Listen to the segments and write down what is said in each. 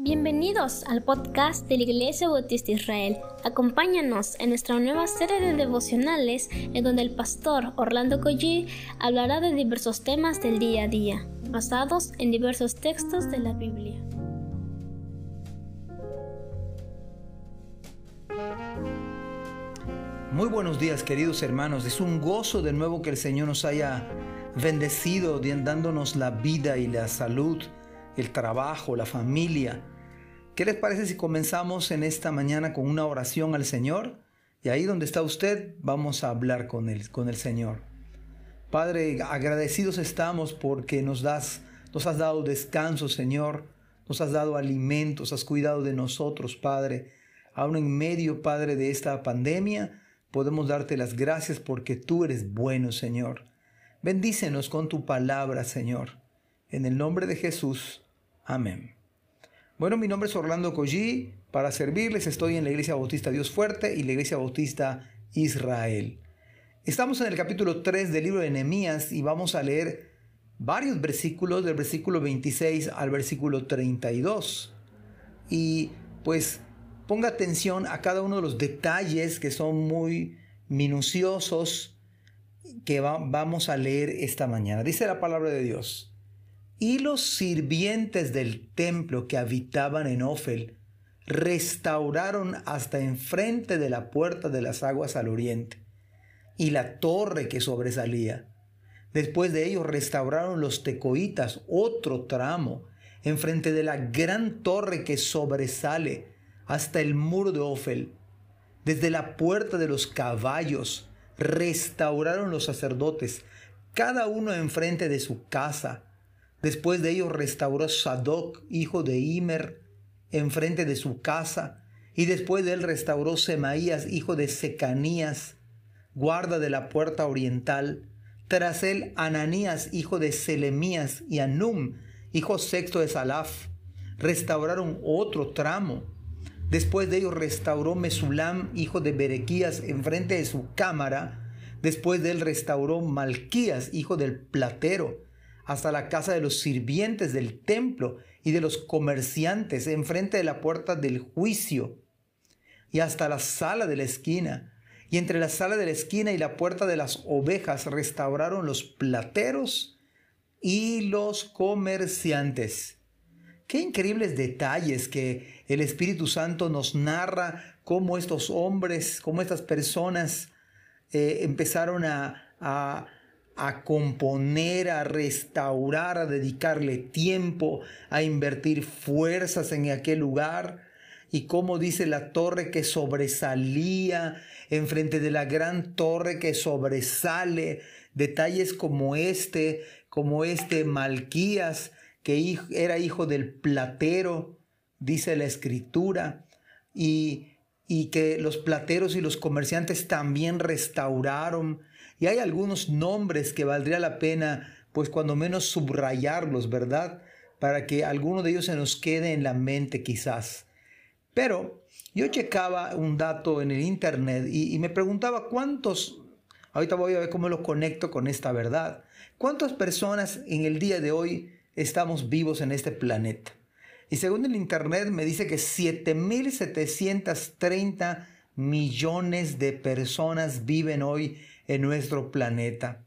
Bienvenidos al podcast de la Iglesia Bautista Israel. Acompáñanos en nuestra nueva serie de devocionales en donde el pastor Orlando Collie hablará de diversos temas del día a día, basados en diversos textos de la Biblia. Muy buenos días queridos hermanos, es un gozo de nuevo que el Señor nos haya bendecido dándonos la vida y la salud el trabajo, la familia. ¿Qué les parece si comenzamos en esta mañana con una oración al Señor? Y ahí donde está usted, vamos a hablar con él, con el Señor. Padre, agradecidos estamos porque nos das, nos has dado descanso, Señor. Nos has dado alimentos, has cuidado de nosotros, Padre. Aún en medio, Padre, de esta pandemia, podemos darte las gracias porque tú eres bueno, Señor. Bendícenos con tu palabra, Señor. En el nombre de Jesús. Amén. Bueno, mi nombre es Orlando Collí. Para servirles estoy en la Iglesia Bautista Dios Fuerte y la Iglesia Bautista Israel. Estamos en el capítulo 3 del libro de Nehemías y vamos a leer varios versículos del versículo 26 al versículo 32. Y pues ponga atención a cada uno de los detalles que son muy minuciosos que vamos a leer esta mañana. Dice la palabra de Dios. Y los sirvientes del templo que habitaban en Ofel restauraron hasta enfrente de la puerta de las aguas al oriente y la torre que sobresalía. Después de ellos restauraron los tecoitas otro tramo enfrente de la gran torre que sobresale hasta el muro de Ofel. Desde la puerta de los caballos restauraron los sacerdotes, cada uno enfrente de su casa Después de ello restauró Sadoc, hijo de Imer, enfrente de su casa, y después de él restauró Semaías, hijo de Secanías, guarda de la puerta oriental, tras él Ananías, hijo de Selemías, y Anum, hijo sexto de Salaf, restauraron otro tramo. Después de ello restauró Mesulam, hijo de Berequías, enfrente de su cámara. Después de él restauró Malquías, hijo del platero, hasta la casa de los sirvientes del templo y de los comerciantes enfrente de la puerta del juicio y hasta la sala de la esquina. Y entre la sala de la esquina y la puerta de las ovejas restauraron los plateros y los comerciantes. Qué increíbles detalles que el Espíritu Santo nos narra cómo estos hombres, cómo estas personas eh, empezaron a, a a componer, a restaurar, a dedicarle tiempo, a invertir fuerzas en aquel lugar. Y como dice la torre que sobresalía enfrente de la gran torre que sobresale, detalles como este, como este Malquías, que era hijo del platero, dice la escritura, y, y que los plateros y los comerciantes también restauraron y hay algunos nombres que valdría la pena, pues cuando menos subrayarlos, ¿verdad? Para que alguno de ellos se nos quede en la mente quizás. Pero yo checaba un dato en el internet y, me preguntaba cuántos, ahorita voy a ver cómo lo conecto con esta verdad, cuántas personas en el día de hoy estamos vivos en este planeta. Y según el internet me dice que 7.730 millones de personas viven hoy en nuestro planeta.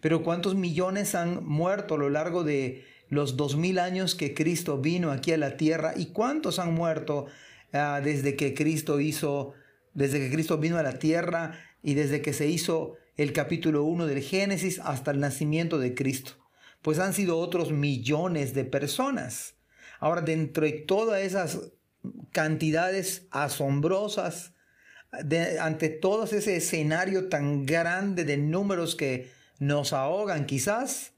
Pero ¿cuántos millones han muerto a lo largo de los dos mil años que Cristo vino aquí a la tierra? ¿Y cuántos han muerto ah, desde que Cristo hizo, desde que Cristo vino a la tierra y desde que se hizo el capítulo 1 del Génesis hasta el nacimiento de Cristo? Pues han sido otros millones de personas. Ahora, dentro de todas esas cantidades asombrosas, ante todo ese escenario tan grande de números que nos ahogan quizás,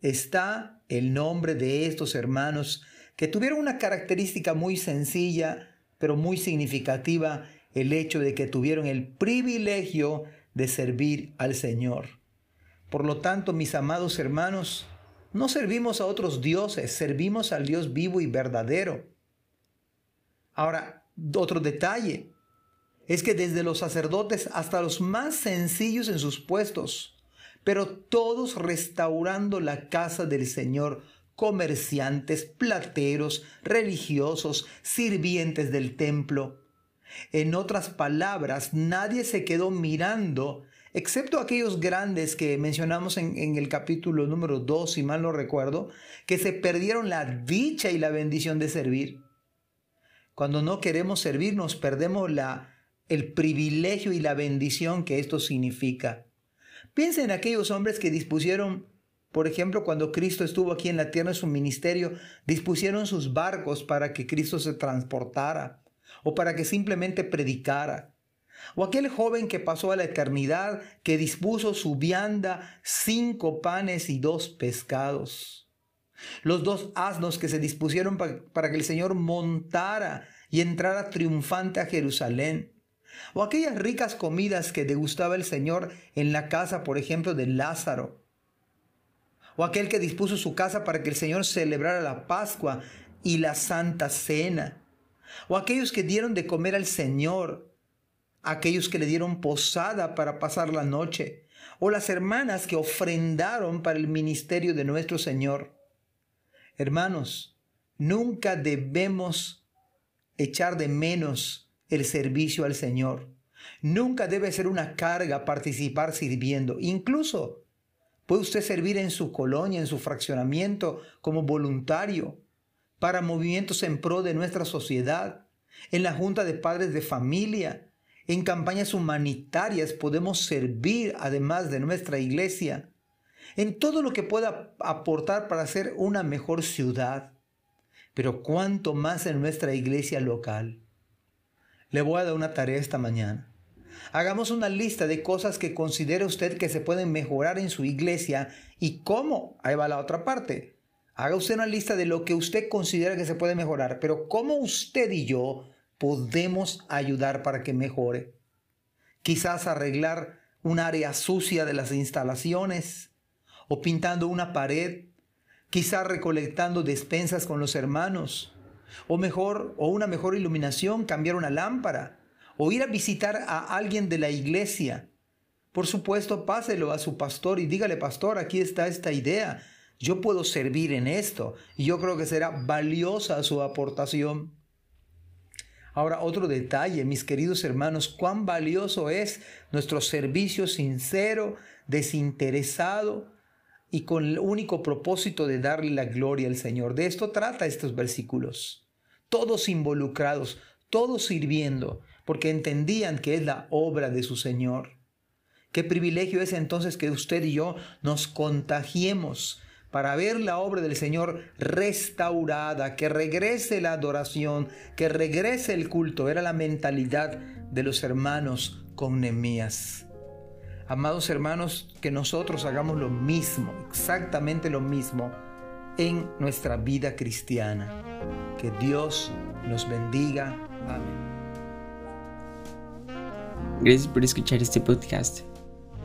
está el nombre de estos hermanos que tuvieron una característica muy sencilla, pero muy significativa, el hecho de que tuvieron el privilegio de servir al Señor. Por lo tanto, mis amados hermanos, no servimos a otros dioses, servimos al Dios vivo y verdadero. Ahora, otro detalle, es que desde los sacerdotes hasta los más sencillos en sus puestos, pero todos restaurando la casa del Señor comerciantes, plateros, religiosos, sirvientes del templo. En otras palabras, nadie se quedó mirando, excepto aquellos grandes que mencionamos en, el capítulo número 2, si mal no recuerdo, que se perdieron la dicha y la bendición de servir. Cuando no queremos servir, nos perdemos la, el privilegio y la bendición que esto significa. Piensa en aquellos hombres que dispusieron, por ejemplo, cuando Cristo estuvo aquí en la tierra en su ministerio, dispusieron sus barcos para que Cristo se transportara o para que simplemente predicara. O aquel joven que pasó a la eternidad, que dispuso su vianda, cinco panes y dos pescados. Los dos asnos que se dispusieron para que el Señor montara y entrara triunfante a Jerusalén. O aquellas ricas comidas que degustaba el Señor en la casa, por ejemplo, de Lázaro. O aquel que dispuso su casa para que el Señor celebrara la Pascua y la Santa Cena o aquellos que dieron de comer al Señor, aquellos que le dieron posada para pasar la noche, o las hermanas que ofrendaron para el ministerio de nuestro Señor. Hermanos, nunca debemos echar de menos el servicio al Señor. Nunca debe ser una carga participar sirviendo. Incluso puede usted servir en su colonia, en su fraccionamiento, como voluntario para movimientos en pro de nuestra sociedad, en la Junta de Padres de Familia, en campañas humanitarias podemos servir además de nuestra iglesia, en todo lo que pueda aportar para hacer una mejor ciudad, pero cuánto más en nuestra iglesia local. Le voy a dar una tarea esta mañana. Hagamos una lista de cosas que considere usted que se pueden mejorar en su iglesia y cómo. Ahí va la otra parte. Haga usted una lista de lo que usted considera que se puede mejorar, pero cómo usted y yo podemos ayudar para que mejore. Quizás arreglar un área sucia de las instalaciones o pintando una pared, quizás recolectando despensas con los hermanos, o mejor, o una mejor iluminación, cambiar una lámpara, o ir a visitar a alguien de la iglesia. Por supuesto, páselo a su pastor y dígale, pastor, aquí está esta idea yo puedo servir en esto y yo creo que será valiosa su aportación. Ahora, otro detalle, mis queridos hermanos, cuán valioso es nuestro servicio sincero, desinteresado y con el único propósito de darle la gloria al Señor. De esto trata estos versículos. Todos involucrados, todos sirviendo, porque entendían que es la obra de su Señor. Qué privilegio es entonces que usted y yo nos contagiemos para ver la obra del Señor restaurada, que regrese la adoración, que regrese el culto. Era la mentalidad de los hermanos con Nemías. Amados hermanos, que nosotros hagamos lo mismo, exactamente lo mismo en nuestra vida cristiana. Que Dios nos bendiga. Amén. Gracias por escuchar este podcast.